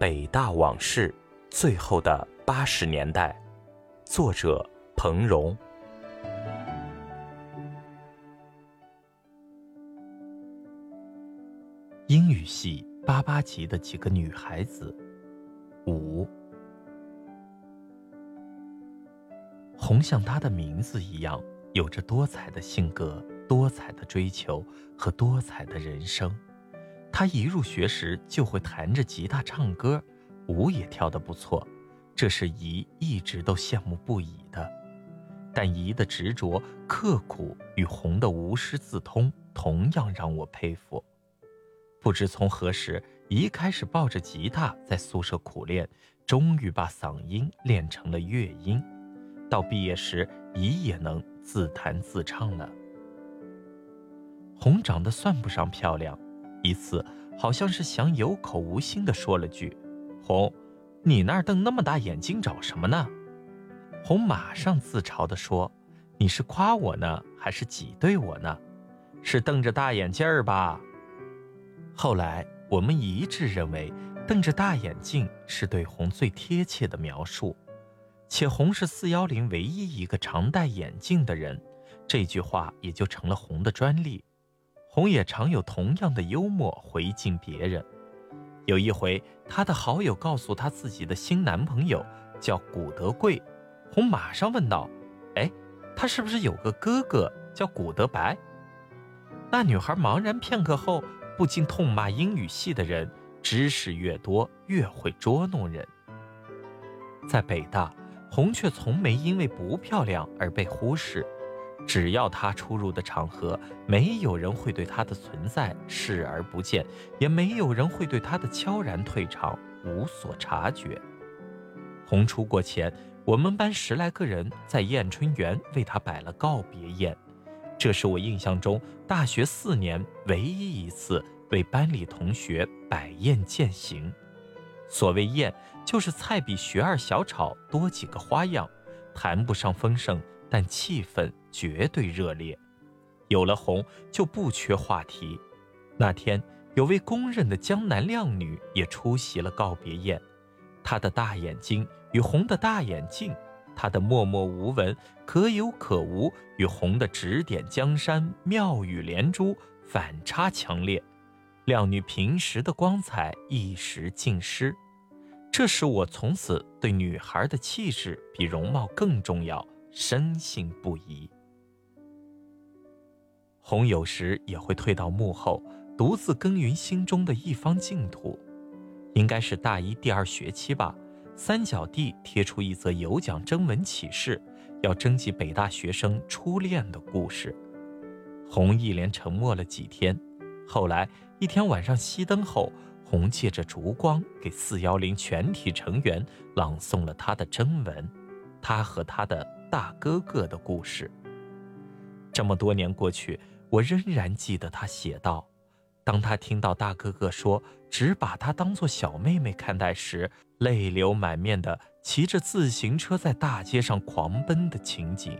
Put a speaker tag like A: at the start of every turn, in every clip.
A: 北大往事：最后的八十年代》，作者彭荣。英语系八八级的几个女孩子，五。红像她的名字一样，有着多彩的性格、多彩的追求和多彩的人生。他一入学时就会弹着吉他唱歌，舞也跳得不错，这是姨一直都羡慕不已的。但姨的执着、刻苦与红的无师自通同样让我佩服。不知从何时，姨开始抱着吉他在宿舍苦练，终于把嗓音练成了乐音。到毕业时，姨也能自弹自唱了。红长得算不上漂亮。一次，好像是想有口无心的说了句：“红，你那儿瞪那么大眼睛找什么呢？”红马上自嘲地说：“你是夸我呢，还是挤兑我呢？是瞪着大眼镜儿吧？”后来我们一致认为，瞪着大眼镜是对红最贴切的描述，且红是四幺零唯一一个常戴眼镜的人，这句话也就成了红的专利。红也常有同样的幽默回敬别人。有一回，她的好友告诉她自己的新男朋友叫古德贵，红马上问道：“哎，他是不是有个哥哥叫古德白？”那女孩茫然片刻后，不禁痛骂英语系的人：知识越多，越会捉弄人。在北大，红却从没因为不漂亮而被忽视。只要他出入的场合，没有人会对他的存在视而不见，也没有人会对他的悄然退场无所察觉。红出国前，我们班十来个人在燕春园为他摆了告别宴，这是我印象中大学四年唯一一次为班里同学摆宴饯行。所谓宴，就是菜比学二小炒多几个花样，谈不上丰盛。但气氛绝对热烈，有了红就不缺话题。那天有位公认的江南靓女也出席了告别宴，她的大眼睛与红的大眼镜，她的默默无闻、可有可无与红的指点江山、妙语连珠反差强烈，靓女平时的光彩一时尽失。这使我从此对女孩的气质比容貌更重要。深信不疑。红有时也会退到幕后，独自耕耘心中的一方净土。应该是大一第二学期吧，三角地贴出一则有奖征文启事，要征集北大学生初恋的故事。红一连沉默了几天，后来一天晚上熄灯后，红借着烛光给四幺零全体成员朗诵了他的征文，他和他的。大哥哥的故事。这么多年过去，我仍然记得他写道：“当他听到大哥哥说只把她当做小妹妹看待时，泪流满面的骑着自行车在大街上狂奔的情景。”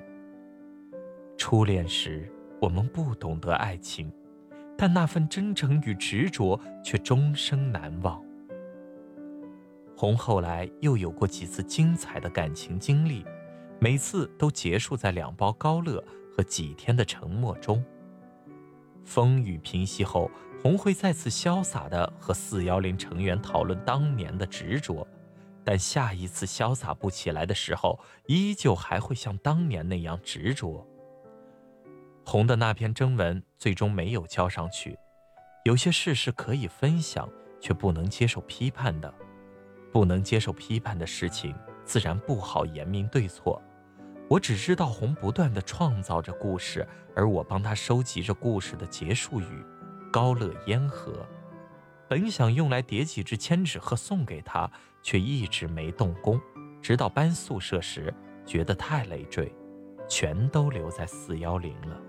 A: 初恋时，我们不懂得爱情，但那份真诚与执着却终生难忘。红后来又有过几次精彩的感情经历。每次都结束在两包高乐和几天的沉默中。风雨平息后，红会再次潇洒地和四幺零成员讨论当年的执着，但下一次潇洒不起来的时候，依旧还会像当年那样执着。红的那篇征文最终没有交上去。有些事是可以分享，却不能接受批判的。不能接受批判的事情，自然不好言明对错。我只知道红不断地创造着故事，而我帮他收集着故事的结束语，高乐烟盒。本想用来叠几支千纸鹤送给他，却一直没动工。直到搬宿舍时，觉得太累赘，全都留在四幺零了。